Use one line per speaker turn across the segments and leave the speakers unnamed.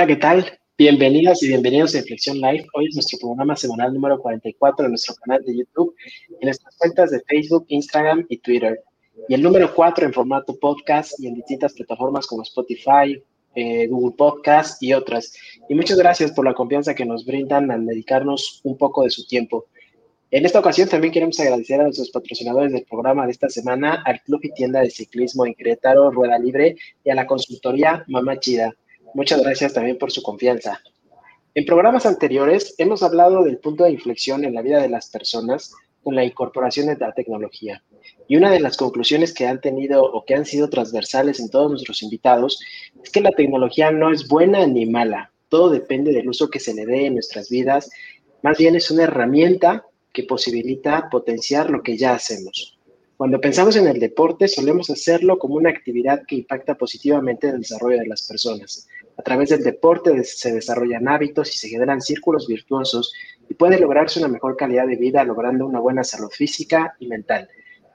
Hola, ¿qué tal? Bienvenidas y bienvenidos a Inflexión Live. Hoy es nuestro programa semanal número 44 de nuestro canal de YouTube, en nuestras cuentas de Facebook, Instagram y Twitter. Y el número 4 en formato podcast y en distintas plataformas como Spotify, eh, Google Podcast y otras. Y muchas gracias por la confianza que nos brindan al dedicarnos un poco de su tiempo. En esta ocasión también queremos agradecer a nuestros patrocinadores del programa de esta semana, al Club y Tienda de Ciclismo en Querétaro, Rueda Libre, y a la consultoría Mamá Chida. Muchas gracias también por su confianza. En programas anteriores hemos hablado del punto de inflexión en la vida de las personas con la incorporación de la tecnología. Y una de las conclusiones que han tenido o que han sido transversales en todos nuestros invitados es que la tecnología no es buena ni mala. Todo depende del uso que se le dé en nuestras vidas. Más bien es una herramienta que posibilita potenciar lo que ya hacemos. Cuando pensamos en el deporte, solemos hacerlo como una actividad que impacta positivamente en el desarrollo de las personas. A través del deporte se desarrollan hábitos y se generan círculos virtuosos y puede lograrse una mejor calidad de vida logrando una buena salud física y mental.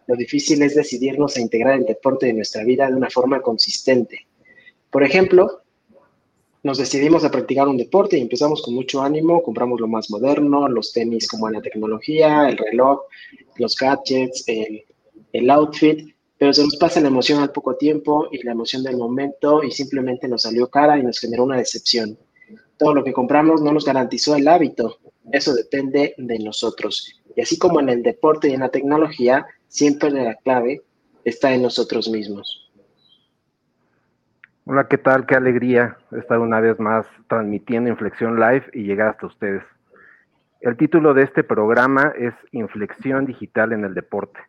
Lo difícil es decidirnos a integrar el deporte en nuestra vida de una forma consistente. Por ejemplo, nos decidimos a practicar un deporte y empezamos con mucho ánimo, compramos lo más moderno, los tenis como la tecnología, el reloj, los gadgets, el el outfit, pero se nos pasa la emoción al poco tiempo y la emoción del momento y simplemente nos salió cara y nos generó una decepción. Todo lo que compramos no nos garantizó el hábito, eso depende de nosotros. Y así como en el deporte y en la tecnología, siempre la clave está en nosotros mismos.
Hola, ¿qué tal? Qué alegría estar una vez más transmitiendo Inflexión Live y llegar hasta ustedes. El título de este programa es Inflexión Digital en el Deporte.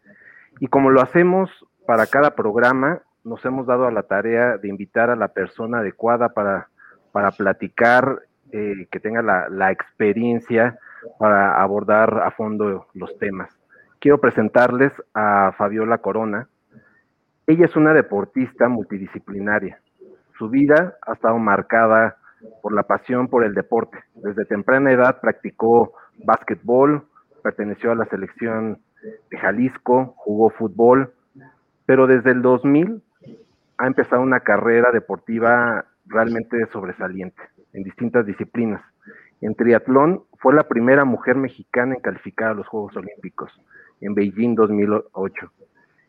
Y como lo hacemos para cada programa, nos hemos dado a la tarea de invitar a la persona adecuada para, para platicar, eh, que tenga la, la experiencia para abordar a fondo los temas. Quiero presentarles a Fabiola Corona. Ella es una deportista multidisciplinaria. Su vida ha estado marcada por la pasión por el deporte. Desde temprana edad practicó básquetbol, perteneció a la selección de Jalisco, jugó fútbol, pero desde el 2000 ha empezado una carrera deportiva realmente sobresaliente en distintas disciplinas. En triatlón fue la primera mujer mexicana en calificar a los Juegos Olímpicos en Beijing 2008.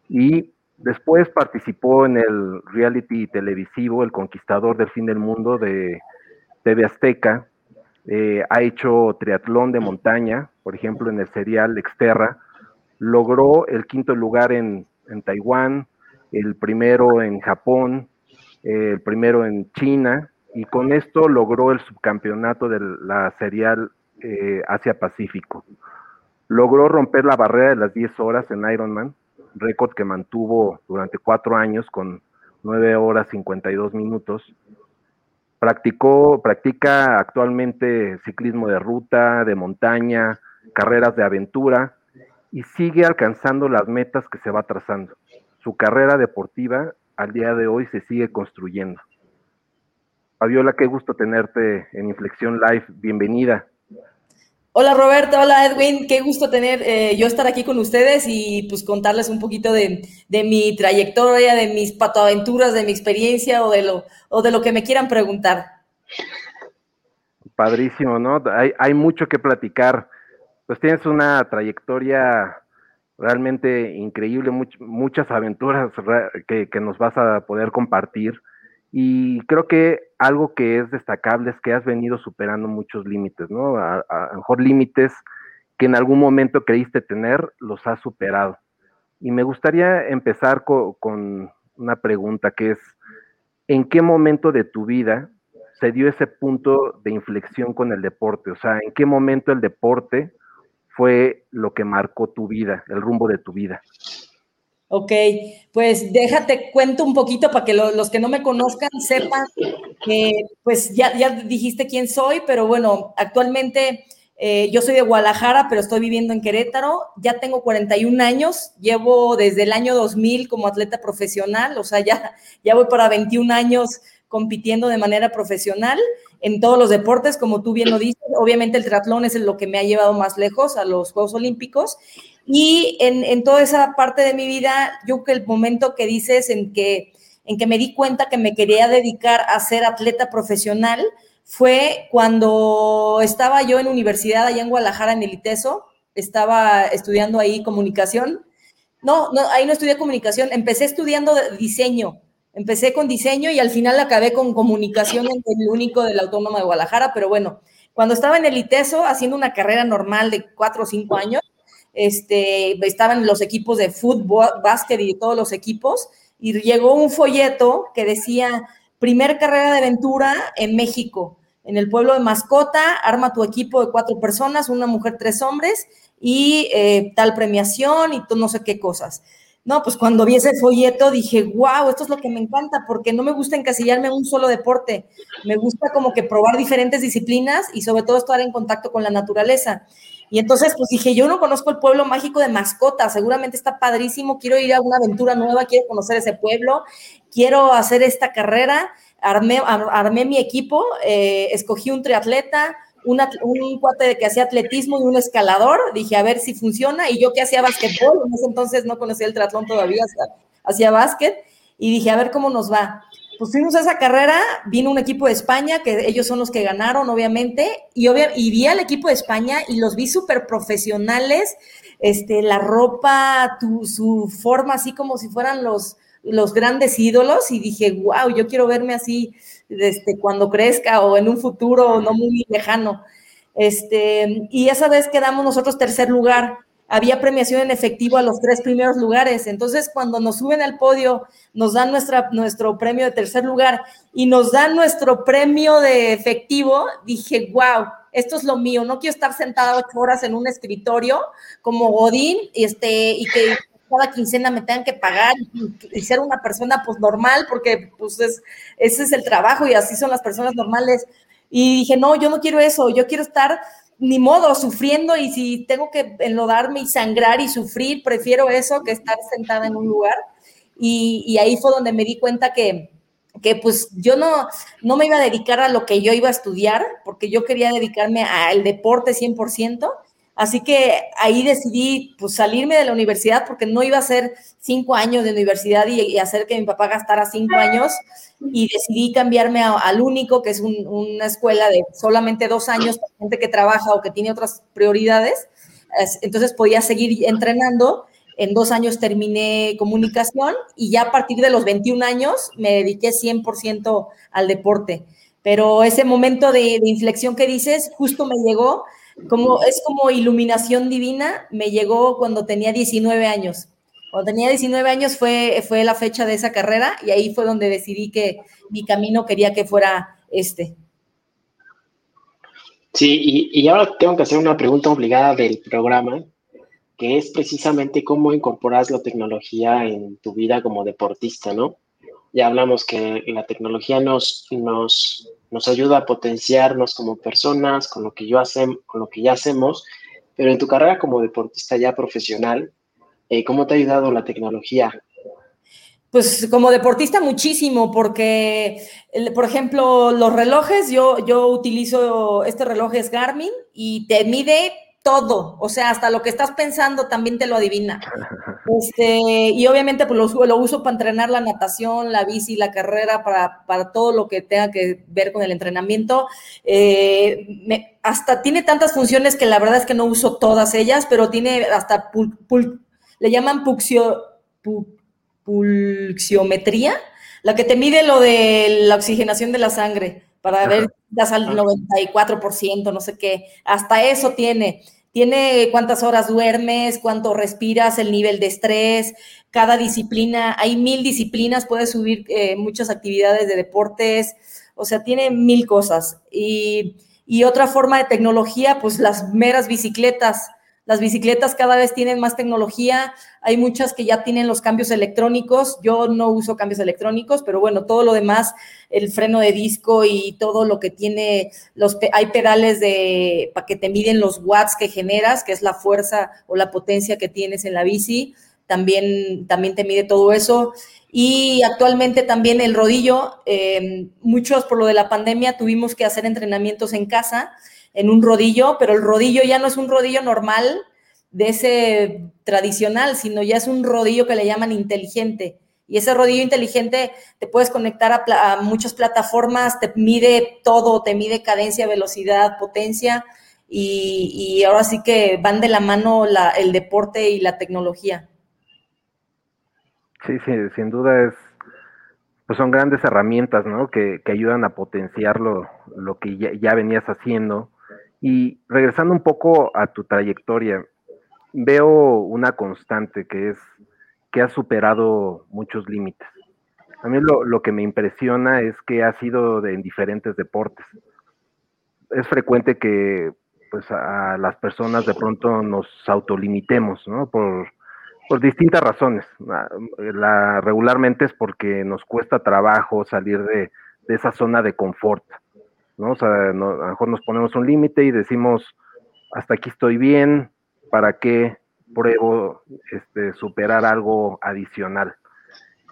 Y después participó en el reality televisivo El Conquistador del Fin del Mundo de TV Azteca. Eh, ha hecho triatlón de montaña, por ejemplo, en el serial Exterra, logró el quinto lugar en, Taiwán, el primero en Japón, el primero en China, y con esto logró el subcampeonato de la serial eh, Asia Pacífico. Logró romper la barrera de las 10 horas en Ironman, récord que mantuvo durante cuatro años con 9 horas 52 minutos. Practicó, practica actualmente ciclismo de ruta, de montaña, carreras de aventura y sigue alcanzando las metas que se va trazando. Su carrera deportiva al día de hoy se sigue construyendo. Fabiola, qué gusto tenerte en Inflexión Live. Bienvenida.
Hola Roberto, hola Edwin, qué gusto tener eh, yo estar aquí con ustedes y pues contarles un poquito de, mi trayectoria, de mis patoaventuras, de mi experiencia o de lo, o de lo que me quieran preguntar.
Padrísimo, ¿no? Hay, hay mucho que platicar pues tienes una trayectoria realmente increíble, muchas aventuras que, nos vas a poder compartir. Y creo que algo que es destacable es que has venido superando muchos límites, ¿no? A, lo mejor límites que en algún momento creíste tener, los has superado. Y me gustaría empezar con una pregunta que es, ¿en qué momento de tu vida se dio ese punto de inflexión con el deporte? O sea, ¿en qué momento el deporte fue lo que marcó tu vida, el rumbo de tu vida?
Ok, pues déjate cuento un poquito para que los que no me conozcan sepan que, pues ya, ya dijiste quién soy, pero bueno, actualmente eh, yo soy de Guadalajara, pero estoy viviendo en Querétaro, ya tengo 41 años, llevo desde el año 2000 como atleta profesional, o sea, ya, ya voy para 21 años compitiendo de manera profesional en todos los deportes, como tú bien lo dices. Obviamente el triatlón es lo que me ha llevado más lejos a los Juegos Olímpicos. Y en, toda esa parte de mi vida, yo que el momento que dices en que, en que me di cuenta que me quería dedicar a ser atleta profesional fue cuando estaba yo en universidad allá en Guadalajara, en el ITESO, estaba estudiando ahí comunicación. No, no, ahí no estudié comunicación, empecé estudiando diseño. Empecé con diseño y al final acabé con comunicación en el único de la Autónoma de Guadalajara, pero bueno, cuando estaba en el ITESO haciendo una carrera normal de cuatro o cinco años, este, estaban los equipos de fútbol, básquet y todos los equipos, y llegó un folleto que decía, primer carrera de aventura en México, en el pueblo de Mascota, arma tu equipo de cuatro personas, una mujer, tres hombres, y eh, tal premiación y no sé qué cosas. No, pues cuando vi ese folleto dije, wow, esto es lo que me encanta, porque no me gusta encasillarme en un solo deporte. Me gusta como que probar diferentes disciplinas y sobre todo estar en contacto con la naturaleza. Y entonces, pues dije, yo no conozco el pueblo mágico de mascotas, seguramente está padrísimo, quiero ir a una aventura nueva, quiero conocer ese pueblo, quiero hacer esta carrera. Armé, armé mi equipo, eh, escogí un triatleta, un cuate que hacía atletismo y un escalador, dije a ver si funciona, y yo que hacía básquetbol, en ese entonces no conocía el triatlón todavía, hacía básquet, y dije a ver cómo nos va. Pues fuimos a esa carrera, vino un equipo de España, que ellos son los que ganaron, obviamente, y, y vi al equipo de España y los vi súper profesionales, este, la ropa, tu, su forma, así como si fueran los, los grandes ídolos, y dije, wow, yo quiero verme así, este, cuando crezca o en un futuro no muy lejano. Este, y esa vez quedamos nosotros tercer lugar. Había premiación en efectivo a los tres primeros lugares. Entonces, cuando nos suben al podio, nos dan nuestra, nuestro premio de tercer lugar y nos dan nuestro premio de efectivo, dije, wow, esto es lo mío. No quiero estar sentada ocho horas en un escritorio como Godín este, y que cada quincena me tengan que pagar y, ser una persona pues normal, porque pues es, ese es el trabajo y así son las personas normales. Y dije, no, yo no quiero eso, yo quiero estar ni modo sufriendo y si tengo que enlodarme y sangrar y sufrir, prefiero eso que estar sentada en un lugar. Y, y ahí fue donde me di cuenta que, que pues yo no, no me iba a dedicar a lo que yo iba a estudiar, porque yo quería dedicarme al deporte 100%, Así que ahí decidí pues, salirme de la universidad porque no iba a ser cinco años de universidad y, hacer que mi papá gastara cinco años y decidí cambiarme al único, que es una escuela de solamente dos años para gente que trabaja o que tiene otras prioridades. Entonces podía seguir entrenando. En dos años terminé comunicación y ya a partir de los 21 años me dediqué 100% al deporte. Pero ese momento de, de inflexión que dices justo me llegó como, es como iluminación divina, me llegó cuando tenía 19 años. Cuando tenía 19 años fue, fue la fecha de esa carrera y ahí fue donde decidí que mi camino quería que fuera este.
Sí, y, ahora tengo que hacer una pregunta obligada del programa, que es precisamente cómo incorporas la tecnología en tu vida como deportista, ¿no? Ya hablamos que la tecnología nos, nos nos ayuda a potenciarnos como personas, con lo que, yo hacemos, con lo que ya hacemos, pero en tu carrera como deportista ya profesional, eh, ¿cómo te ha ayudado la tecnología?
Pues como deportista muchísimo, porque, por ejemplo, los relojes, yo, yo utilizo, este reloj es Garmin y te mide todo, o sea, hasta lo que estás pensando también te lo adivina. Este, y obviamente pues lo, lo, uso para entrenar la natación, la bici, la carrera, para, para todo lo que tenga que ver con el entrenamiento. Eh, hasta tiene tantas funciones que la verdad es que no uso todas ellas, pero tiene hasta, le llaman puxio, pulsiometría, la que te mide lo de la oxigenación de la sangre para ver, das al 94%, no sé qué, hasta eso tiene tiene cuántas horas duermes, cuánto respiras, el nivel de estrés, cada disciplina, hay mil disciplinas, puedes subir eh, muchas actividades de deportes, o sea, tiene mil cosas. Y, y otra forma de tecnología, pues las meras bicicletas, las bicicletas cada vez tienen más tecnología, hay muchas que ya tienen los cambios electrónicos, yo no uso cambios electrónicos, pero bueno, todo lo demás, el freno de disco y todo lo que tiene, los, hay pedales de, para que te miden los watts que generas, que es la fuerza o la potencia que tienes en la bici, también, también te mide todo eso. Y actualmente también el rodillo, eh, muchos por lo de la pandemia tuvimos que hacer entrenamientos en casa en un rodillo, pero el rodillo ya no es un rodillo normal de ese tradicional, sino ya es un rodillo que le llaman inteligente, Y ese rodillo inteligente te puedes conectar a, muchas plataformas, te mide todo, te mide cadencia, velocidad, potencia. Y, ahora sí que van de la mano el deporte y la tecnología.
Sí, sí, sin duda es, pues son grandes herramientas, ¿no? Que, ayudan a potenciar lo, que ya, ya, venías haciendo. Y regresando un poco a tu trayectoria, veo una constante que es que has superado muchos límites. A mí lo, que me impresiona es que has sido de, en diferentes deportes. Es frecuente que pues a las personas de pronto nos autolimitemos, ¿no? Por, por distintas razones. La, regularmente es porque nos cuesta trabajo salir de, esa zona de confort, ¿no? O sea, a lo mejor nos ponemos un límite y decimos, hasta aquí estoy bien, ¿para qué pruebo este, superar algo adicional?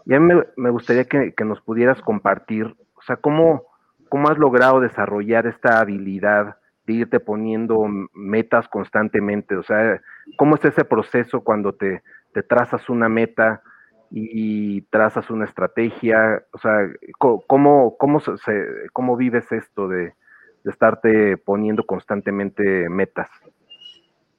Y a mí me, gustaría que, nos pudieras compartir, o sea, ¿cómo, cómo has logrado desarrollar esta habilidad de irte poniendo metas constantemente? O sea, ¿cómo es ese proceso cuando te, te trazas una meta y, trazas una estrategia? O sea, ¿cómo, cómo, se, cómo vives esto de, de estarte poniendo constantemente metas?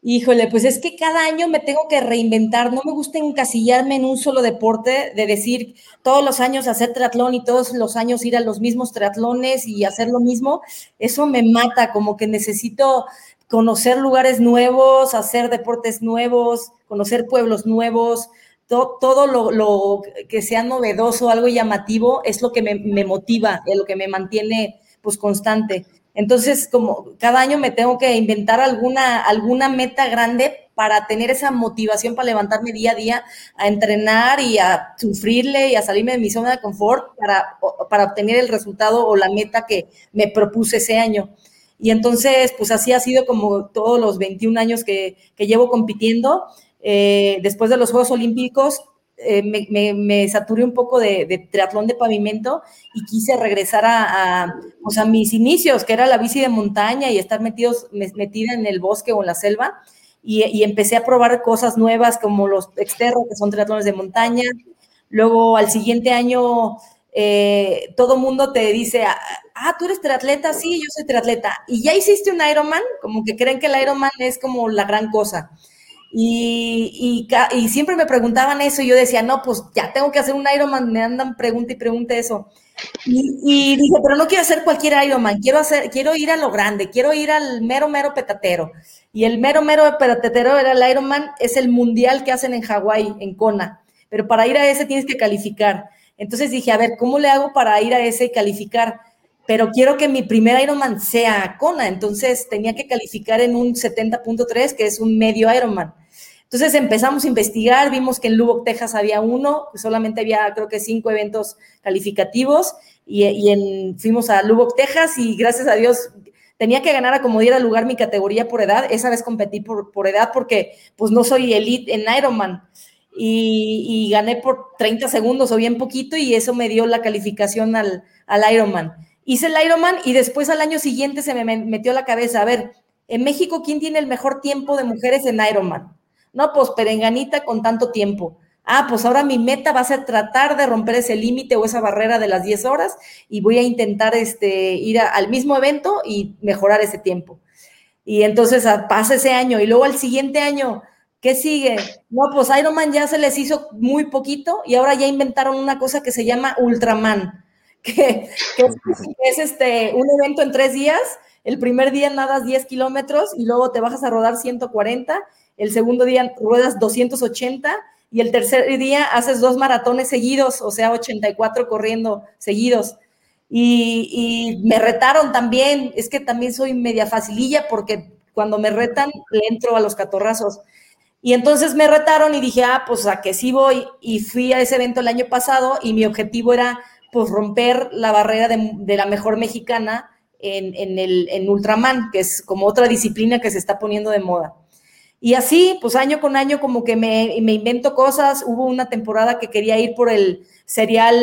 Híjole, pues es que cada año me tengo que reinventar. No me gusta encasillarme en un solo deporte, de decir todos los años hacer triatlón y todos los años ir a los mismos triatlones y hacer lo mismo. Eso me mata, como que necesito conocer lugares nuevos, hacer deportes nuevos, conocer pueblos nuevos. Todo lo, que sea novedoso, algo llamativo, es lo que me, motiva, es lo que me mantiene pues constante. Entonces, como cada año me tengo que inventar alguna, alguna meta grande para tener esa motivación para levantarme día a día, a entrenar y a sufrirle y a salirme de mi zona de confort para, para obtener el resultado o la meta que me propuse ese año. Y entonces, pues así ha sido como todos los 21 años que llevo compitiendo. Eh, después de los Juegos Olímpicos, eh, me, saturé un poco de, triatlón de pavimento y quise regresar a, pues, a, mis inicios, que era la bici de montaña y estar metidos, metida en el bosque o en la selva. Y, empecé a probar cosas nuevas como los externos, que son triatlones de montaña. Luego, al siguiente año, eh, todo mundo te dice, ah, tú eres triatleta, sí, yo soy triatleta. Y ya hiciste un Ironman, como que creen que el Ironman es como la gran cosa. Y, y, siempre me preguntaban eso y yo decía, no, pues ya tengo que hacer un Ironman, me andan pregunta y pregunta eso. Y, dije, pero no quiero hacer cualquier Ironman, quiero, hacer, quiero ir a lo grande, quiero ir al mero, mero petatero. Y el mero, mero petatero era el Ironman, es el mundial que hacen en Hawái, en Kona. Pero para ir a ese tienes que calificar. Entonces dije, a ver, ¿cómo le hago para ir a ese y calificar? Pero quiero que mi primer Ironman sea Kona. Entonces tenía que calificar en un 70.3, que es un medio Ironman. Entonces empezamos a investigar, vimos que en Lubbock, Texas había uno, solamente había creo que cinco eventos calificativos y, en, fuimos a Lubbock, Texas y gracias a Dios tenía que ganar a como diera lugar mi categoría por edad. Esa vez competí por, por edad porque pues no soy elite en Ironman. Y, gané por 30 segundos o bien poquito y eso me dio la calificación al, al Ironman. Hice el Ironman y después al año siguiente se me metió la cabeza, a ver, en México, ¿quién tiene el mejor tiempo de mujeres en Ironman? No, pues perenganita con tanto tiempo. Ah, pues ahora mi meta va a ser tratar de romper ese límite o esa barrera de las 10 horas y voy a intentar este, ir al mismo evento y mejorar ese tiempo. Y entonces ah, pasa ese año y luego al siguiente año, ¿qué sigue? No, pues Ironman ya se les hizo muy poquito y ahora ya inventaron una cosa que se llama Ultraman, que, es, este, un evento en tres días. El primer día nadas 10 kilómetros y luego te bajas a rodar 140 el segundo día ruedas 280 y el tercer día haces dos maratones seguidos, o sea, 84 corriendo seguidos. Y, me retaron también, es que también soy media facililla porque cuando me retan le entro a los catorrazos. Y entonces me retaron y dije, ah, pues a que sí voy. Y fui a ese evento el año pasado y mi objetivo era pues romper la barrera de, la mejor mexicana en, el, en Ultraman, que es como otra disciplina que se está poniendo de moda. Y así, pues año con año como que me, invento cosas. Hubo una temporada que quería ir por el serial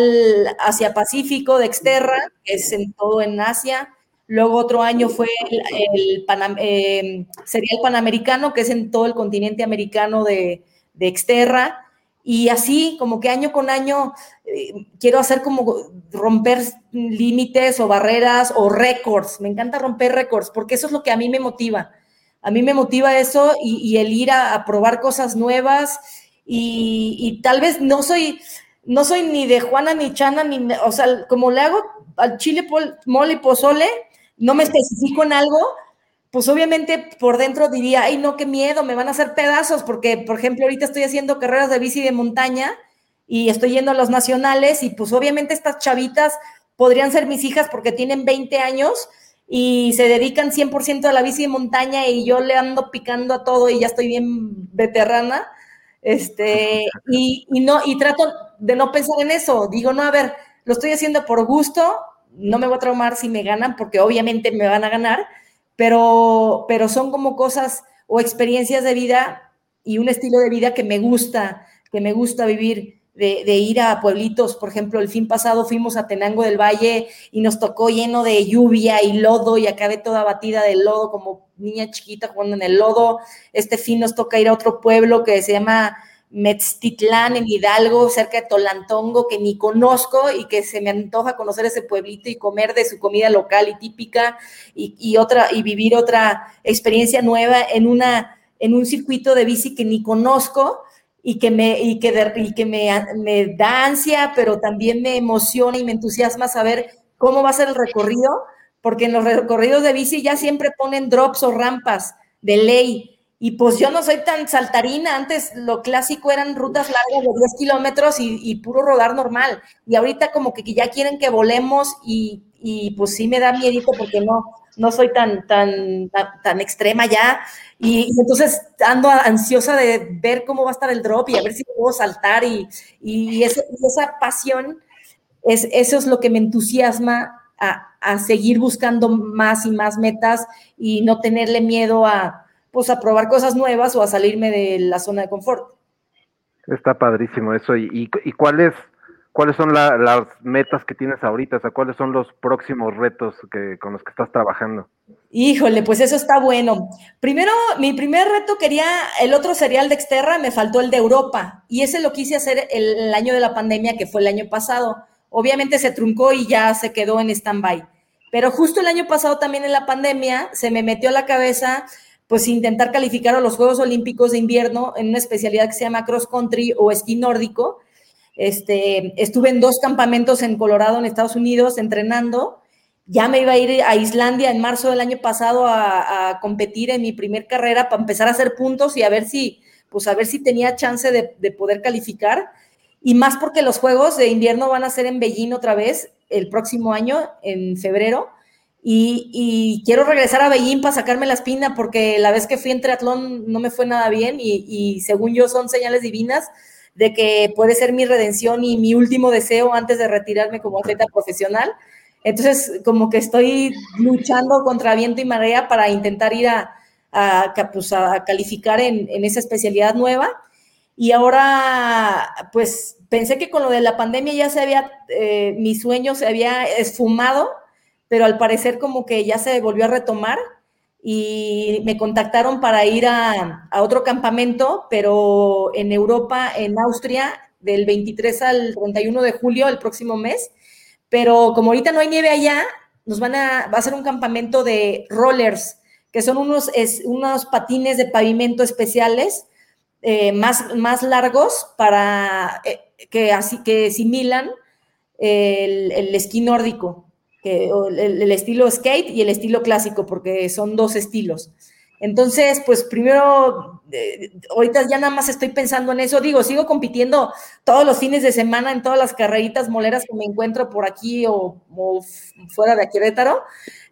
Asia Pacífico de Exterra, que es en todo en Asia. Luego otro año fue el, em, serial Panamericano, que es en todo el continente americano de, de Exterra. Y así, como que año con año, eh, quiero hacer como romper límites o barreras o récords. Me encanta romper récords porque eso es lo que a mí me motiva. A mí me motiva eso y, el ir a, probar cosas nuevas y, tal vez no soy, no soy ni de Juana ni Chana, ni, o sea, como le hago al chile mole y pozole, no me especifico en algo, pues obviamente por dentro diría, ay, no, qué miedo, me van a hacer pedazos, porque, por ejemplo, ahorita estoy haciendo carreras de bici de montaña y estoy yendo a los nacionales y pues obviamente estas chavitas podrían ser mis hijas porque tienen 20 años y se dedican 100% a la bici de montaña y yo le ando picando a todo y ya estoy bien veterana. Este, y, y no, y trato de no pensar en eso. Digo, no, a ver, lo estoy haciendo por gusto, no me voy a traumar si me ganan, porque obviamente me van a ganar, pero, pero son como cosas o experiencias de vida y un estilo de vida que me gusta, que me gusta vivir. De, ir a pueblitos, por ejemplo, el fin pasado fuimos a Tenango del Valle y nos tocó lleno de lluvia y lodo y acabé toda batida de lodo como niña chiquita jugando en el lodo. Este fin nos toca ir a otro pueblo que se llama Metztitlán en Hidalgo, cerca de Tolantongo, que ni conozco y que se me antoja conocer ese pueblito y comer de su comida local y típica y, otra y vivir otra experiencia nueva en una en un circuito de bici que ni conozco y que me y que, que me, me da ansia, pero también me emociona y me entusiasma saber cómo va a ser el recorrido, porque en los recorridos de bici ya siempre ponen drops o rampas de ley y pues yo no soy tan saltarina, antes lo clásico eran rutas largas de 10 kilómetros y, puro rodar normal. Y ahorita como que ya quieren que volemos y, y pues sí me da miedito porque no, no soy tan, tan, tan, extrema ya. Y, entonces ando ansiosa de ver cómo va a estar el drop y a ver si puedo saltar. Y, y, esa pasión, es, eso es lo que me entusiasma a, a seguir buscando más y más metas y no tenerle miedo a pues a probar cosas nuevas o a salirme de la zona de confort.
Está padrísimo eso. ¿Y, y, cuáles, cuáles son las metas que tienes ahorita? O sea, ¿cuáles son los próximos retos que, con los que estás trabajando?
Híjole, pues eso está bueno. Primero, mi primer reto quería, el otro serial de Exterra, me faltó el de Europa. Y ese lo quise hacer el, el año de la pandemia, que fue el año pasado. Obviamente se truncó y ya se quedó en stand-by. Pero justo el año pasado también en la pandemia se me metió a la cabeza pues intentar calificar a los Juegos Olímpicos de invierno en una especialidad que se llama cross country o esquí nórdico. Este, estuve en dos campamentos en Colorado, en Estados Unidos, entrenando. Ya me iba a ir a Islandia en marzo del año pasado a, competir en mi primer carrera para empezar a hacer puntos y a ver si, pues a ver si tenía chance de, de poder calificar. Y más porque los Juegos de invierno van a ser en Beijing otra vez el próximo año, en febrero. Y, quiero regresar a Beijing para sacarme la espina porque la vez que fui en triatlón no me fue nada bien y, según yo son señales divinas de que puede ser mi redención y mi último deseo antes de retirarme como atleta profesional. Entonces, como que estoy luchando contra viento y marea para intentar ir a, a, pues, calificar en, esa especialidad nueva. Y ahora, pues pensé que con lo de la pandemia ya se había, eh, mi sueño se había esfumado pero al parecer como que ya se volvió a retomar y me contactaron para ir a, otro campamento, pero en Europa, en Austria, del 23 al 31 de julio, el próximo mes. Pero como ahorita no hay nieve allá, nos van a, va a ser un campamento de rollers, que son unos, unos patines de pavimento especiales, eh, más, más largos para eh, que, así, que similan el, el esquí nórdico el, estilo skate y el estilo clásico, porque son dos estilos. Entonces, pues primero, eh, ahorita ya nada más estoy pensando en eso. Digo, sigo compitiendo todos los fines de semana en todas las carreritas moleras que me encuentro por aquí o, fuera de Querétaro.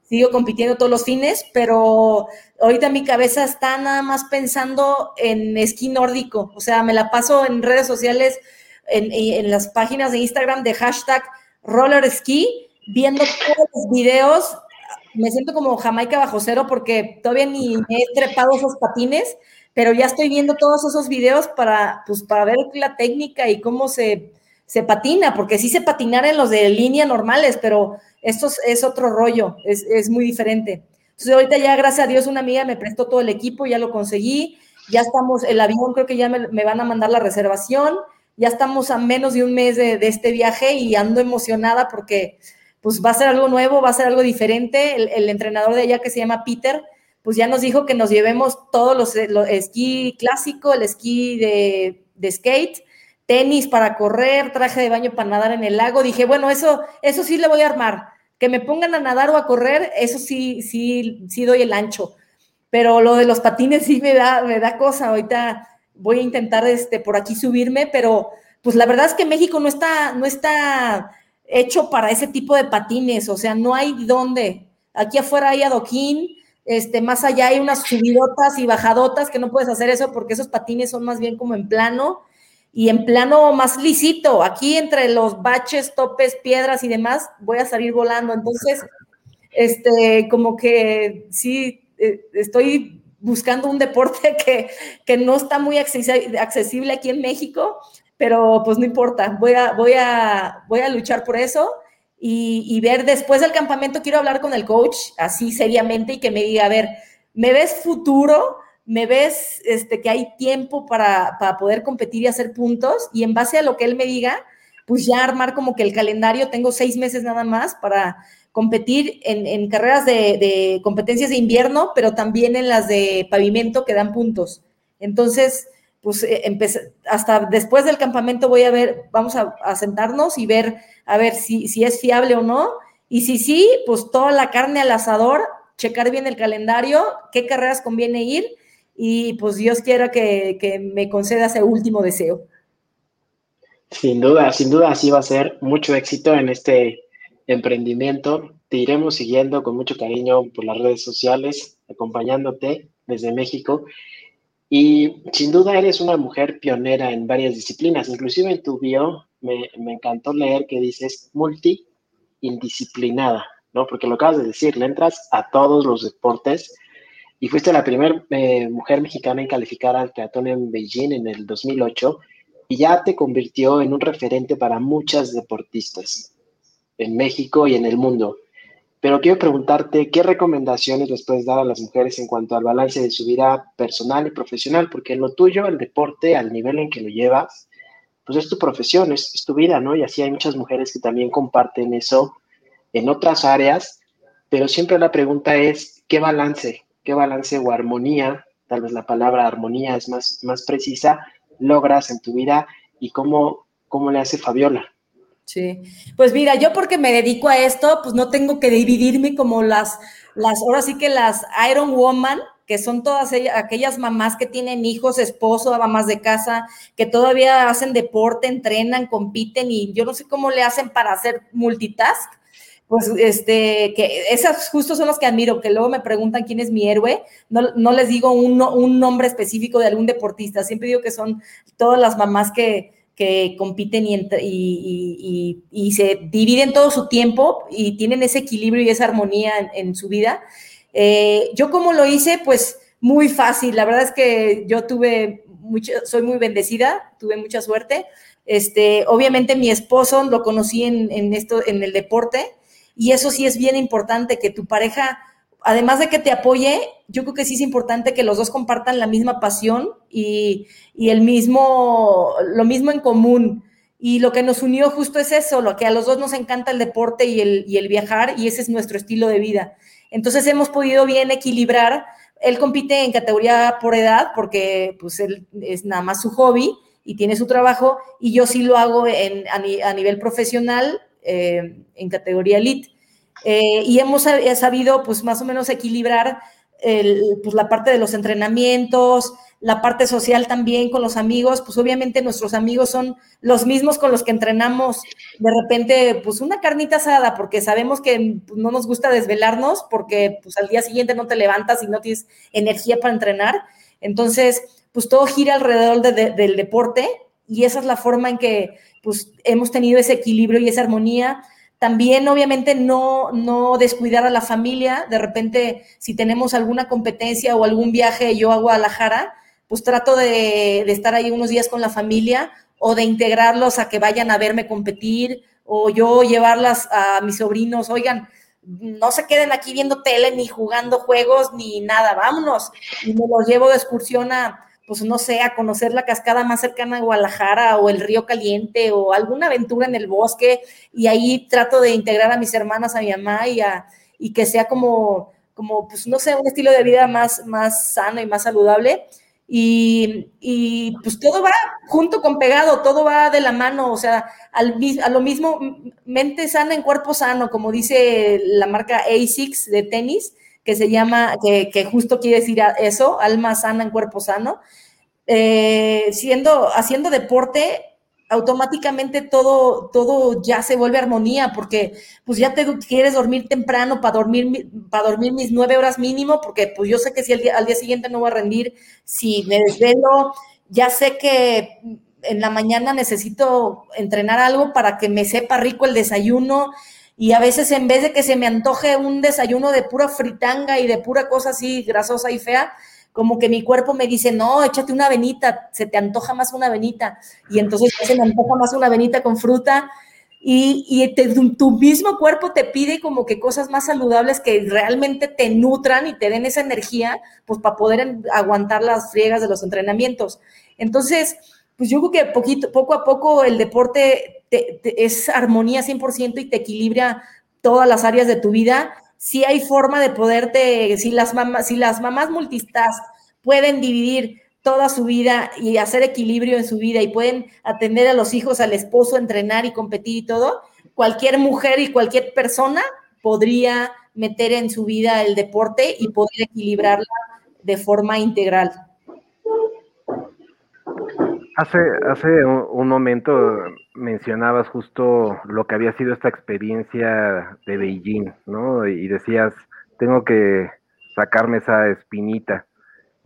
Sigo compitiendo todos los fines, pero ahorita mi cabeza está nada más pensando en esquí nórdico. O sea, me la paso en redes sociales, en, en las páginas de Instagram de hashtag roller ski viendo todos los videos, me siento como Jamaica bajo cero porque todavía ni me he trepado esos patines, pero ya estoy viendo todos esos videos para, pues, para ver la técnica y cómo se, se patina, porque sí se patinar en los de línea normales, pero esto es, otro rollo, es, es, muy diferente. Entonces ahorita ya, gracias a Dios, una amiga me prestó todo el equipo, ya lo conseguí, ya estamos, el avión creo que ya me, me van a mandar la reservación, ya estamos a menos de un mes de, este viaje y ando emocionada porque pues va a ser algo nuevo, va a ser algo diferente. El, entrenador de allá que se llama Peter, pues ya nos dijo que nos llevemos todos los, esquí clásico, el esquí de, de skate, tenis para correr, traje de baño para nadar en el lago. Dije, bueno, eso, eso sí le voy a armar. Que me pongan a nadar o a correr, eso sí, sí, sí doy el ancho. Pero lo de los patines sí me da, me da cosa. Ahorita voy a intentar este, por aquí subirme, pero pues la verdad es que México no está, no está hecho para ese tipo de patines, o sea, no hay dónde. Aquí afuera hay adoquín, este, más allá hay unas subidotas y bajadotas que no puedes hacer eso porque esos patines son más bien como en plano y en plano más lisito. Aquí entre los baches, topes, piedras y demás, voy a salir volando. Entonces, este, como que sí, eh, estoy buscando un deporte que, que no está muy accesible aquí en México, pero pues no importa, voy a, voy a, voy a luchar por eso. Y, ver después del campamento, quiero hablar con el coach así seriamente y que me diga, a ver, ¿me ves futuro? me ves este, que hay tiempo para, poder competir y hacer puntos y en base a lo que él me diga, pues ya armar como que el calendario, tengo seis meses nada más para competir en, carreras de, competencias de invierno, pero también en las de pavimento que dan puntos. Entonces, pues eh, hasta después del campamento voy a ver, vamos a, sentarnos y ver, a ver si, si es fiable o no. Y si sí, pues toda la carne al asador, checar bien el calendario, qué carreras conviene ir y pues Dios quiera que, me conceda ese último deseo.
Sin duda, sin duda así va a ser mucho éxito en este emprendimiento. Te iremos siguiendo con mucho cariño por las redes sociales, acompañándote desde México. Y sin duda eres una mujer pionera en varias disciplinas, inclusive en tu bio me, me encantó leer que dices multi-indisciplinada, ¿no? Porque lo acabas de decir, le entras a todos los deportes y fuiste la primera eh, mujer mexicana en calificar al triatlón en Beijing en el 2008 y ya te convirtió en un referente para muchas deportistas en México y en el mundo. Pero quiero preguntarte, ¿qué recomendaciones les puedes dar a las mujeres en cuanto al balance de su vida personal y profesional? Porque lo tuyo, el deporte, al nivel en que lo llevas, pues es tu profesión, es, es tu vida, ¿no? Y así hay muchas mujeres que también comparten eso en otras áreas, pero siempre la pregunta es, ¿qué balance? qué balance o armonía, tal vez la palabra armonía es más, más precisa, logras en tu vida y cómo, cómo le hace Fabiola.
Sí, pues mira, yo porque me dedico a esto, pues no tengo que dividirme como las, las, ahora sí que las Iron Woman, que son todas ellas, aquellas mamás que tienen hijos, esposo, mamás de casa, que todavía hacen deporte, entrenan, compiten y yo no sé cómo le hacen para hacer multitask. Pues este, que esas justo son los que admiro, que luego me preguntan quién es mi héroe, no, les digo un, un, nombre específico de algún deportista, siempre digo que son todas las mamás que, que compiten y, se dividen todo su tiempo y tienen ese equilibrio y esa armonía en, su vida. Eh, yo como lo hice, pues muy fácil, la verdad es que yo tuve, mucho, soy muy bendecida, tuve mucha suerte. Este, obviamente mi esposo lo conocí en esto, en el deporte, y eso sí es bien importante, que tu pareja, además de que te apoye, yo creo que sí es importante que los dos compartan la misma pasión y, el mismo, lo mismo en común. Y lo que nos unió justo es eso, lo que a los dos nos encanta el deporte y el, viajar, y ese es nuestro estilo de vida. Entonces hemos podido bien equilibrar. Él compite en categoría por edad, porque pues él es nada más su hobby y tiene su trabajo, y yo sí lo hago a nivel profesional eh, en categoría elite. Eh, y hemos sabido, pues, más o menos equilibrar pues, la parte de los entrenamientos, la parte social también con los amigos, pues obviamente nuestros amigos son los mismos con los que entrenamos de repente, pues una carnita asada, porque sabemos que pues, no nos gusta desvelarnos, porque pues al día siguiente no te levantas y no tienes energía para entrenar. Entonces, pues todo gira alrededor del deporte y esa es la forma en que pues hemos tenido ese equilibrio y esa armonía. También, obviamente, no, no descuidar a la familia. De repente, si tenemos alguna competencia o algún viaje yo a Guadalajara, pues trato de, de estar ahí unos días con la familia o de integrarlos a que vayan a verme competir o yo llevarlas a mis sobrinos, oigan, no se queden aquí viendo tele ni jugando juegos ni nada, vámonos. Y me los llevo de excursión a, pues no sé, a conocer la cascada más cercana a Guadalajara o el río caliente o alguna aventura en el bosque y ahí trato de integrar a mis hermanas, a mi mamá y, a, y que sea como, como, pues no sé, un estilo de vida más, más sano y más saludable. Y, y, pues todo va junto con pegado, todo va de la mano, o sea, al, a lo mismo, mente sana en cuerpo sano, como dice la marca ASICS de tenis, que se llama, que, que justo quiere decir eso, alma sana en cuerpo sano. Eh, siendo, haciendo deporte, automáticamente todo, todo ya se vuelve armonía, porque pues ya te quieres dormir temprano para dormir, para dormir mis nueve horas mínimo, porque pues yo sé que si al día, al día siguiente no voy a rendir, si me desvelo, ya sé que en la mañana necesito entrenar algo para que me sepa rico el desayuno, y a veces en vez de que se me antoje un desayuno de pura fritanga y de pura cosa así grasosa y fea, como que mi cuerpo me dice, no, échate una avenita, se te antoja más una avenita. Y entonces se me antoja más una avenita con fruta. Y, y tu mismo cuerpo te pide como que cosas más saludables que realmente te nutran y te den esa energía, pues para poder aguantar las friegas de los entrenamientos. Entonces, pues yo creo que poquito, poco a poco el deporte es armonía 100% y te equilibra todas las áreas de tu vida si hay forma de poderte, si las mamás, si las mamás multitask pueden dividir toda su vida y hacer equilibrio en su vida y pueden atender a los hijos, al esposo, entrenar y competir y todo, cualquier mujer y cualquier persona podría meter en su vida el deporte y poder equilibrarla de forma integral.
Hace, hace un, momento mencionabas justo lo que había sido esta experiencia de Beijing, ¿no? Y decías, tengo que sacarme esa espinita.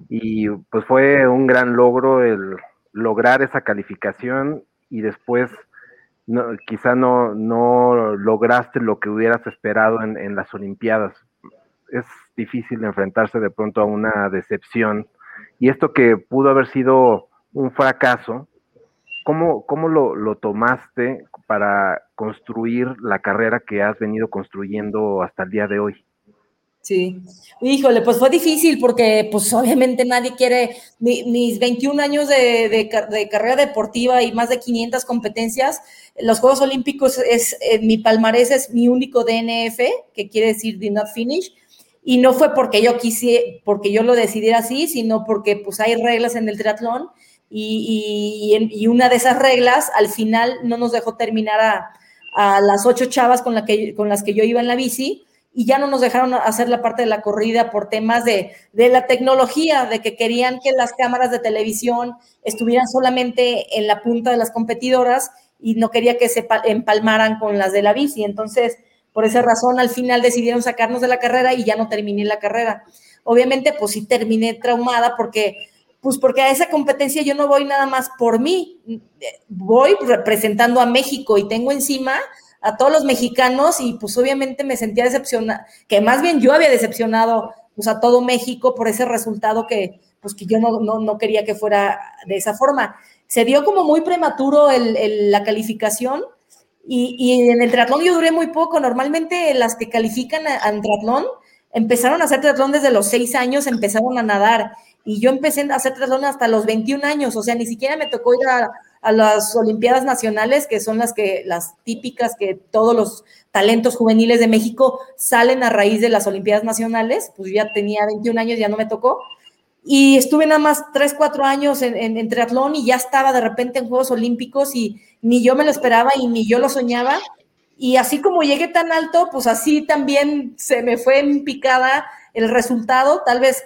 Y pues fue un gran logro el lograr esa calificación y después quizá no, no lograste lo que hubieras esperado en las Olimpiadas. Es difícil enfrentarse de pronto a una decepción. Y esto que pudo haber sido un fracaso, ¿cómo, cómo lo, lo, tomaste para construir la carrera que has venido construyendo hasta el día de hoy?
Sí, híjole, pues fue difícil porque pues obviamente nadie quiere, mis 21 años de, de, carrera deportiva y más de 500 competencias, los Juegos Olímpicos es, eh, mi palmarés es mi único DNF, que quiere decir did not finish, y no fue porque yo quise, porque yo lo decidiera así, sino porque pues hay reglas en el triatlón y, una de esas reglas al final no nos dejó terminar a, las ocho chavas con, las que yo iba en la bici y ya no nos dejaron hacer la parte de la corrida por temas de, de, la tecnología, de que querían que las cámaras de televisión estuvieran solamente en la punta de las competidoras y no quería que se empalmaran con las de la bici. Entonces, por esa razón, al final decidieron sacarnos de la carrera y ya no terminé la carrera. Obviamente, pues sí terminé traumada porque pues porque a esa competencia yo no voy nada más por mí, voy representando a México y tengo encima a todos los mexicanos y pues obviamente me sentía decepcionada, que más bien yo había decepcionado pues a todo México por ese resultado que pues que yo no, no, quería que fuera de esa forma. Se dio como muy prematuro la calificación y, y, en el triatlón yo duré muy poco. Normalmente las que califican en triatlón empezaron a hacer triatlón desde los seis años, empezaron a nadar y yo empecé a hacer triatlón hasta los 21 años, o sea, ni siquiera me tocó ir a, las Olimpiadas Nacionales, que son las que las típicas que todos los talentos juveniles de México salen a raíz de las Olimpiadas Nacionales, pues ya tenía 21 años, ya no me tocó. Y estuve nada más 3, 4 años en, en, triatlón y ya estaba de repente en Juegos Olímpicos y ni yo me lo esperaba y ni yo lo soñaba. Y así como llegué tan alto, pues así también se me fue en picada el resultado. Tal vez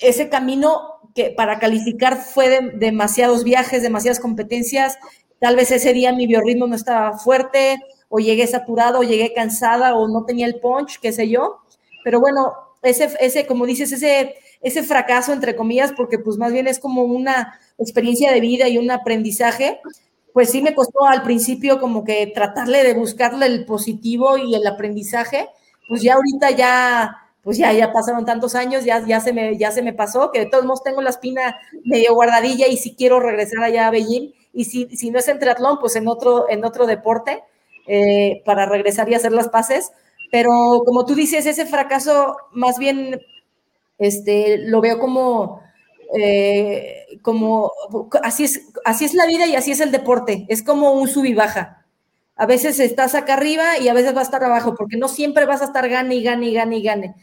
ese camino que para calificar fue de demasiados viajes, demasiadas competencias. Tal vez ese día mi biorritmo no estaba fuerte, o llegué saturado, o llegué cansada, o no tenía el punch, qué sé yo. Pero bueno, ese, ese como dices, ese, ese fracaso, entre comillas, porque pues más bien es como una experiencia de vida y un aprendizaje, pues sí me costó al principio como que tratarle de buscarle el positivo y el aprendizaje, pues ya ahorita ya pues ya, ya pasaron tantos años, ya, ya, se me, ya se me pasó, que de todos modos tengo la espina medio guardadilla y si quiero regresar allá a Beijing, y si, si no es en triatlón, pues en otro, en otro deporte, eh, para regresar y hacer las paces. Pero como tú dices, ese fracaso más bien este, lo veo como, eh, como, así es, así es la vida y así es el deporte, es como un sub y baja. A veces estás acá arriba y a veces vas a estar abajo, porque no siempre vas a estar gane y gane y gane y gane.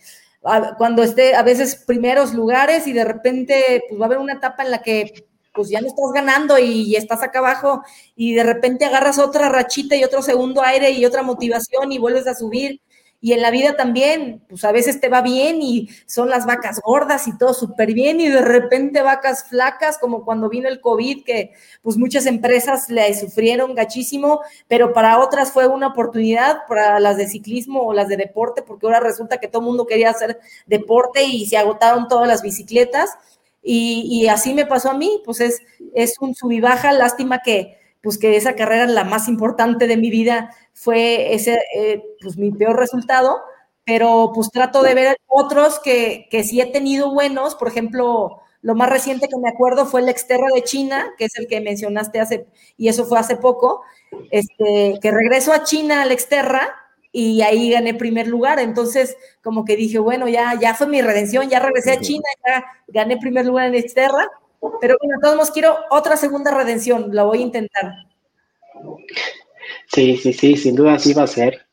Cuando esté a veces primeros lugares y de repente pues va a haber una etapa en la que pues ya no estás ganando y, estás acá abajo y de repente agarras otra rachita y otro segundo aire y otra motivación y vuelves a subir. Y en la vida también, pues a veces te va bien y son las vacas gordas y todo súper bien y de repente vacas flacas, como cuando vino el COVID, que pues muchas empresas le sufrieron gachísimo, pero para otras fue una oportunidad, para las de ciclismo o las de deporte, porque ahora resulta que todo el mundo quería hacer deporte y se agotaron todas las bicicletas. Y, así me pasó a mí, pues es, es un sub y baja, lástima que, pues que esa carrera, la más importante de mi vida, fue ese, eh, pues mi peor resultado, pero pues trato de ver otros que, que sí he tenido buenos, por ejemplo, lo más reciente que me acuerdo fue el Exterra de China, que es el que mencionaste hace, y eso fue hace poco, este, que regreso a China al Exterra y ahí gané primer lugar. Entonces, como que dije, bueno, ya, ya fue mi redención, ya regresé a China, ya gané primer lugar en Exterra, pero bueno, todos modos quiero otra segunda redención, la voy a intentar.
Sí, sí, sí, sin duda sí va a ser.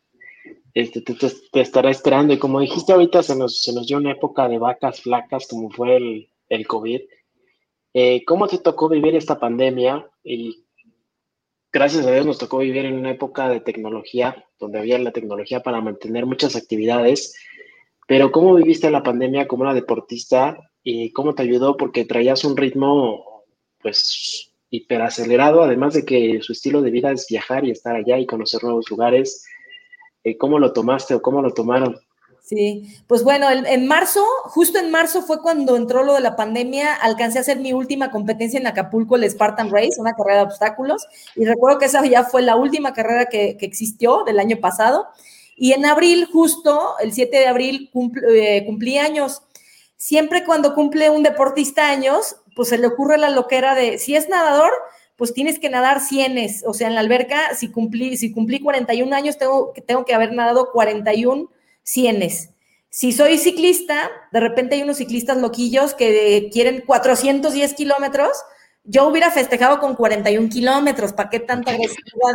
Este, te, estará esperando. Y como dijiste ahorita, se nos, se nos dio una época de vacas flacas como fue el, el COVID. Eh, ¿Cómo te tocó vivir esta pandemia? Y gracias a Dios nos tocó vivir en una época de tecnología, donde había la tecnología para mantener muchas actividades. Pero ¿cómo viviste la pandemia como una deportista y cómo te ayudó? Porque traías un ritmo, pues, hiperacelerado, además de que su estilo de vida es viajar y estar allá y conocer nuevos lugares. Eh, ¿Cómo lo tomaste o cómo lo tomaron?
Sí, pues bueno, en, marzo, justo en marzo fue cuando entró lo de la pandemia, alcancé a hacer mi última competencia en Acapulco, el Spartan Race, una carrera de obstáculos, y recuerdo que esa ya fue la última carrera que, existió del año pasado, y en abril, justo el 7 de abril, eh, cumplí años. Siempre cuando cumple un deportista años, pues se le ocurre la loquera de, si es nadador, pues tienes que nadar cienes, o sea, en la alberca, si cumplí, si cumplí 41 años, tengo, tengo que haber nadado 41 cienes. Si soy ciclista, de repente hay unos ciclistas loquillos que quieren 410 kilómetros, yo hubiera festejado con 41 kilómetros, ¿para qué tanta agresividad?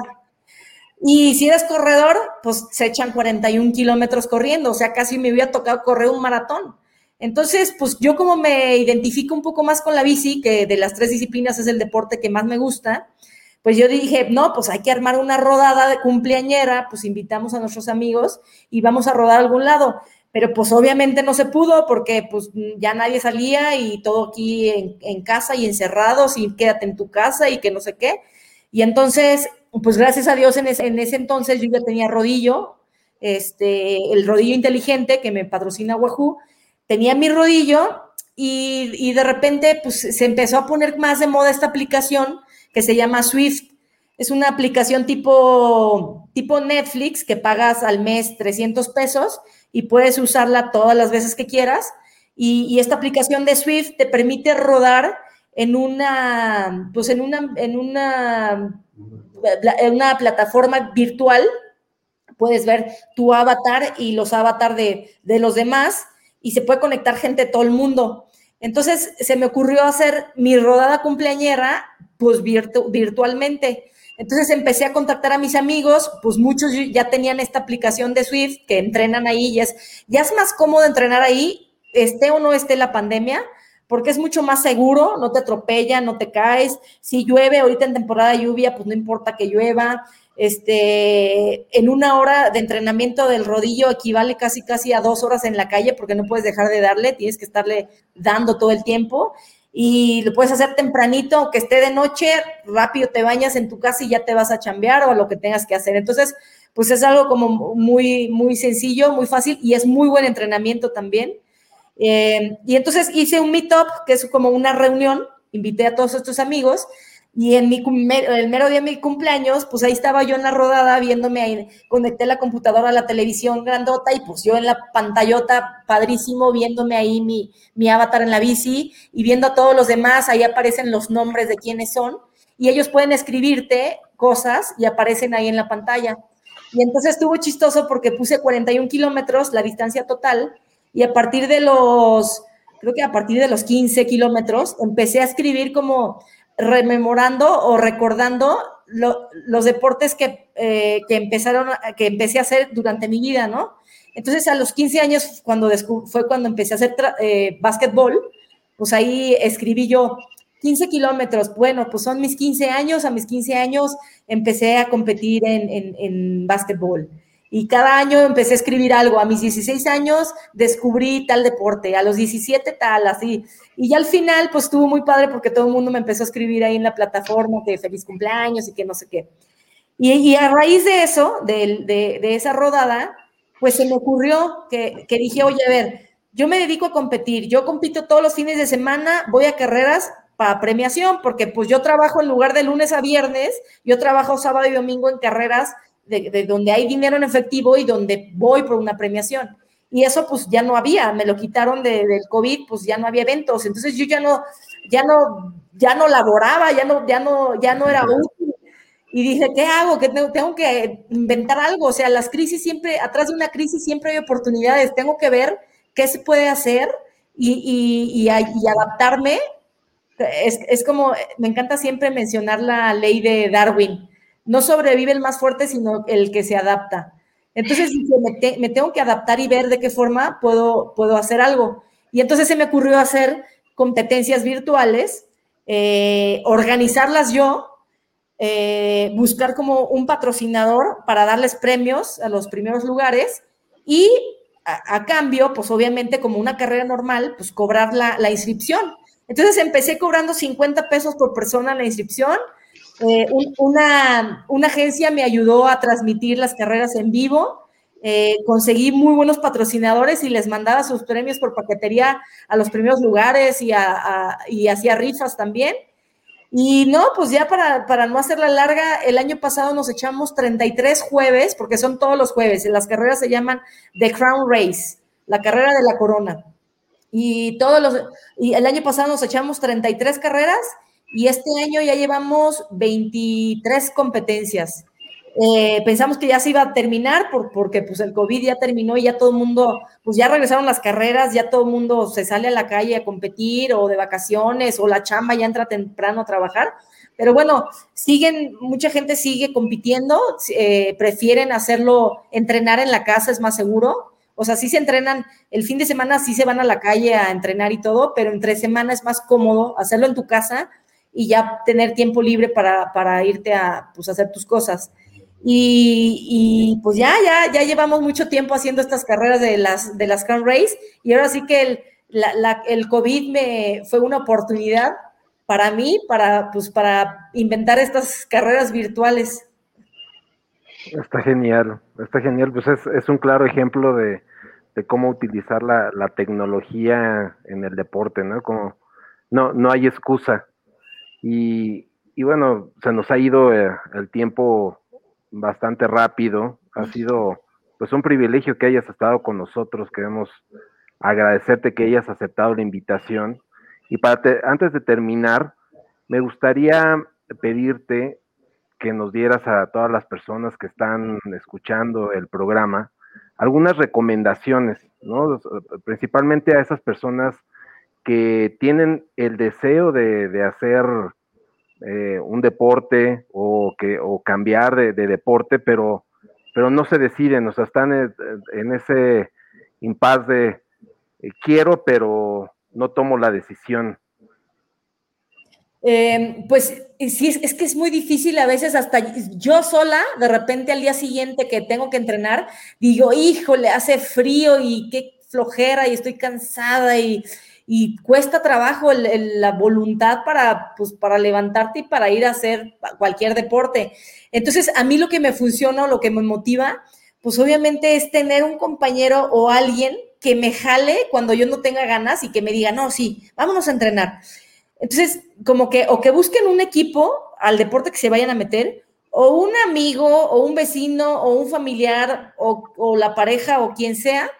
Y si eres corredor, pues se echan 41 kilómetros corriendo, o sea, casi me hubiera tocado correr un maratón. Entonces, pues yo como me identifico un poco más con la bici, que de las tres disciplinas es el deporte que más me gusta, pues yo dije, no, pues hay que armar una rodada de cumpleañera, pues invitamos a nuestros amigos y vamos a rodar a algún lado. Pero pues obviamente no se pudo porque pues ya nadie salía y todo aquí en, casa y encerrados y quédate en tu casa y que no sé qué. Y entonces, pues gracias a Dios en ese, en ese entonces yo ya tenía rodillo, este, el rodillo inteligente que me patrocina Wahoo, tenía mi rodillo y, y de repente pues se empezó a poner más de moda esta aplicación que se llama Swift. Es una aplicación tipo, tipo Netflix que pagas al mes 300 pesos y puedes usarla todas las veces que quieras. Y, esta aplicación de Swift te permite rodar en una, pues en una, en una, en una plataforma virtual. Puedes ver tu avatar y los avatar de, de los demás y se puede conectar gente de todo el mundo. Entonces se me ocurrió hacer mi rodada cumpleañera pues virtualmente. Entonces empecé a contactar a mis amigos, pues muchos ya tenían esta aplicación de Swift que entrenan ahí, ya es, ya es más cómodo entrenar ahí, esté o no esté la pandemia, porque es mucho más seguro, no te atropella, no te caes. Si llueve ahorita en temporada de lluvia, pues no importa que llueva. Este, en una hora de entrenamiento del rodillo equivale casi casi a dos horas en la calle porque no puedes dejar de darle, tienes que estarle dando todo el tiempo y lo puedes hacer tempranito, que esté de noche, rápido te bañas en tu casa y ya te vas a chambear o lo que tengas que hacer. Entonces, pues es algo como muy, muy sencillo, muy fácil y es muy buen entrenamiento también. Eh, y entonces hice un meetup, que es como una reunión, invité a todos estos amigos y en mi, el mero día de mi cumpleaños, pues ahí estaba yo en la rodada viéndome ahí, conecté la computadora a la televisión grandota y pues yo en la pantallota padrísimo viéndome ahí mi, mi avatar en la bici y viendo a todos los demás, ahí aparecen los nombres de quiénes son y ellos pueden escribirte cosas y aparecen ahí en la pantalla. Y entonces estuvo chistoso porque puse 41 kilómetros, la distancia total, y a partir de los creo que a partir de los 15 kilómetros, empecé a escribir como rememorando o recordando los deportes que, eh, que, empezaron, que empecé a hacer durante mi vida, ¿no? Entonces, a los 15 años, cuando fue cuando empecé a hacer eh, básquetbol, pues ahí escribí yo 15 kilómetros. Bueno, pues son mis 15 años. A mis 15 años empecé a competir en, en, en básquetbol. Y cada año empecé a escribir algo. A mis 16 años descubrí tal deporte, a los 17 tal, así. Y ya al final, pues estuvo muy padre porque todo el mundo me empezó a escribir ahí en la plataforma que feliz cumpleaños y que no sé qué. Y, a raíz de eso, de, de, de esa rodada, pues se me ocurrió que, que dije, oye, a ver, yo me dedico a competir, yo compito todos los fines de semana, voy a carreras para premiación, porque pues yo trabajo en lugar de lunes a viernes, yo trabajo sábado y domingo en carreras de, donde hay dinero en efectivo y donde voy por una premiación. Y eso pues ya no había, me lo quitaron de, del COVID, pues ya no había eventos, entonces yo ya no, ya no, ya no laboraba, ya no, ya no, ya no era útil y dije, ¿qué hago? Que tengo, que inventar algo. O sea, las crisis siempre, atrás de una crisis siempre hay oportunidades. Tengo que ver qué se puede hacer y, y, y, adaptarme. Es, es, como, me encanta siempre mencionar la ley de Darwin. No sobrevive el más fuerte, sino el que se adapta. Entonces me, me tengo que adaptar y ver de qué forma puedo, puedo hacer algo. Y entonces se me ocurrió hacer competencias virtuales, eh, organizarlas yo eh, buscar como un patrocinador para darles premios a los primeros lugares y a, cambio, pues obviamente como una carrera normal, pues cobrar la, la, inscripción. Entonces empecé cobrando 50 pesos por persona la inscripción. Eh, una, una, agencia me ayudó a transmitir las carreras en vivo. Eh, conseguí muy buenos patrocinadores y les mandaba sus premios por paquetería a los primeros lugares y, a, y hacía rifas también. Y no, pues ya para, para no hacerla larga, el año pasado nos echamos 33 jueves, porque son todos los jueves, y las carreras se llaman The Crown Race, la carrera de la corona. Y todos los, y el año pasado nos echamos 33 carreras y este año ya llevamos 23 competencias. Eh, pensamos que ya se iba a terminar por, porque pues el COVID ya terminó y ya todo el mundo, pues ya regresaron las carreras, ya todo el mundo se sale a la calle a competir o de vacaciones o la chamba ya entra temprano a trabajar. Pero bueno, siguen, mucha gente sigue compitiendo, eh, prefieren hacerlo, entrenar en la casa es más seguro. O sea, sí se entrenan, el fin de semana sí se van a la calle a entrenar y todo, pero entre semana es más cómodo hacerlo en tu casa y ya tener tiempo libre para, para irte a pues, hacer tus cosas. Y, pues ya, ya, ya llevamos mucho tiempo haciendo estas carreras de las, de las Crown Race y ahora sí que el, el COVID me fue una oportunidad para mí, para, pues, para inventar estas carreras virtuales.
Está genial, está genial, pues es, es un claro ejemplo de, de cómo utilizar la, la, tecnología en el deporte, ¿no? Como no, no hay excusa. Y, y bueno, se nos ha ido eh, el tiempo bastante rápido. Ha sido pues un privilegio que hayas estado con nosotros. Queremos agradecerte que hayas aceptado la invitación. Y para antes de terminar, me gustaría pedirte que nos dieras a todas las personas que están escuchando el programa algunas recomendaciones, ¿no? Principalmente a esas personas que tienen el deseo de, de hacer eh, un deporte o, que, o cambiar de, deporte, pero, pero no se deciden, o sea, están en, ese impas de eh, quiero, pero no tomo la decisión.
Pues sí, es, es, que es muy difícil a veces, hasta yo sola, de repente al día siguiente que tengo que entrenar, digo, híjole, hace frío y qué flojera y estoy cansada y, y cuesta trabajo la voluntad para, pues, para levantarte y para ir a hacer cualquier deporte. Entonces, a mí lo que me funciona, lo que me motiva, pues obviamente es tener un compañero o alguien que me jale cuando yo no tenga ganas y que me diga, no, sí, vámonos a entrenar. Entonces, como que, o que busquen un equipo al deporte que se vayan a meter, o un amigo, o un vecino, o un familiar, o, o la pareja, o quien sea,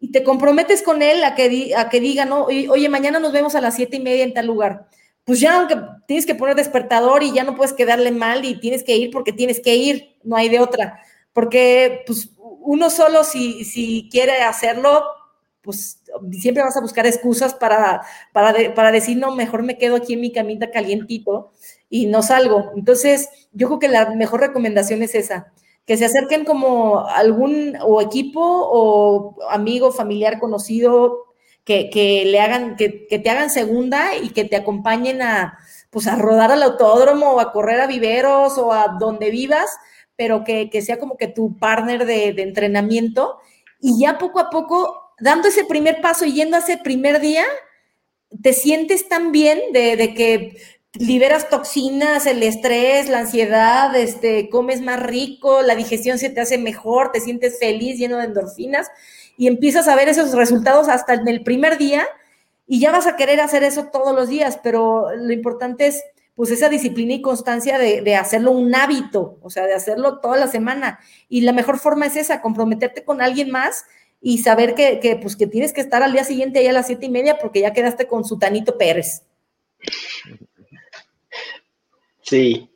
y te comprometes con él a que, diga, no, oye, mañana nos vemos a las siete y media en tal lugar. Pues ya, aunque tienes que poner despertador y ya no puedes quedarle mal y tienes que ir porque tienes que ir, no hay de otra. Porque, pues, uno solo, si, si quiere hacerlo, pues siempre vas a buscar excusas para, para, para decir, no, mejor me quedo aquí en mi camita calientito y no salgo. Entonces, yo creo que la mejor recomendación es esa, que se acerquen como algún o equipo o amigo, familiar, conocido, que, que le hagan, que, que, te hagan segunda y que te acompañen a, pues, a rodar al autódromo o a correr a viveros o a donde vivas, pero que, que sea como que tu partner de, de entrenamiento. Y ya poco a poco dando ese primer paso y yendo a ese primer día, te sientes tan bien de, que liberas toxinas, el estrés, la ansiedad, este, comes más rico, la digestión se te hace mejor, te sientes feliz, lleno de endorfinas y empiezas a ver esos resultados hasta en el primer día y ya vas a querer hacer eso todos los días, pero lo importante es pues esa disciplina y constancia de, de, hacerlo un hábito, o sea, de hacerlo toda la semana. Y la mejor forma es esa, comprometerte con alguien más y saber que, que, pues, que tienes que estar al día siguiente ahí a las siete y media porque ya quedaste con Sutanito Pérez.
Sí,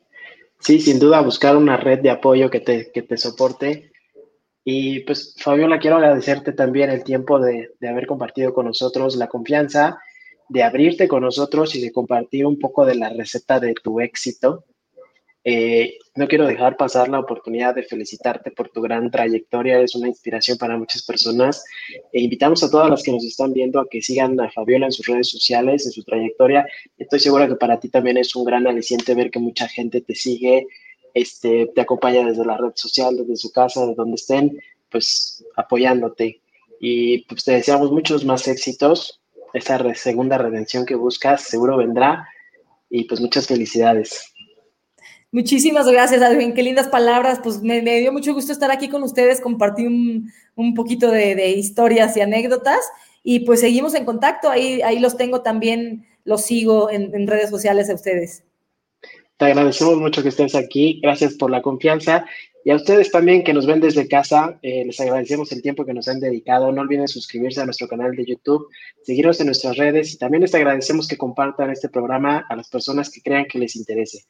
sí, sin duda buscar una red de apoyo que te, que te soporte. Y pues, Fabiola, quiero agradecerte también el tiempo de, de haber compartido con nosotros la confianza, de abrirte con nosotros y de compartir un poco de la receta de tu éxito. Eh, no quiero dejar pasar la oportunidad de felicitarte por tu gran trayectoria, es una inspiración para muchas personas. E invitamos a todas las que nos están viendo a que sigan a Fabiola en sus redes sociales, en su trayectoria. Estoy segura que para ti también es un gran aliciente ver que mucha gente te sigue, este, te acompaña desde la red social, desde su casa, de donde estén, pues apoyándote. Y pues te deseamos muchos más éxitos. Esa segunda redención que buscas seguro vendrá. Y pues muchas felicidades.
Muchísimas gracias, Adrián. Qué lindas palabras. Pues me, dio mucho gusto estar aquí con ustedes, compartir un, poquito de, historias y anécdotas. Y pues seguimos en contacto. Ahí, ahí los tengo también, los sigo en, redes sociales a ustedes.
Te agradecemos mucho que estés aquí. Gracias por la confianza. Y a ustedes también que nos ven desde casa, eh, les agradecemos el tiempo que nos han dedicado. No olviden suscribirse a nuestro canal de YouTube, seguirnos en nuestras redes y también les agradecemos que compartan este programa a las personas que crean que les interese.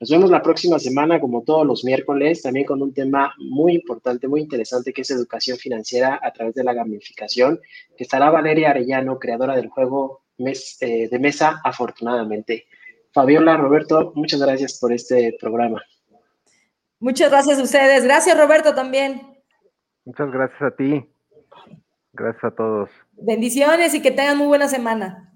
Nos vemos la próxima semana, como todos los miércoles, también con un tema muy importante, muy interesante, que es educación financiera a través de la gamificación, que estará Valeria Arellano, creadora del juego eh, de mesa, afortunadamente. Fabiola, Roberto, muchas gracias por este programa.
Muchas gracias a ustedes. Gracias, Roberto, también.
Muchas gracias a ti. Gracias a todos.
Bendiciones y que tengan muy buena semana.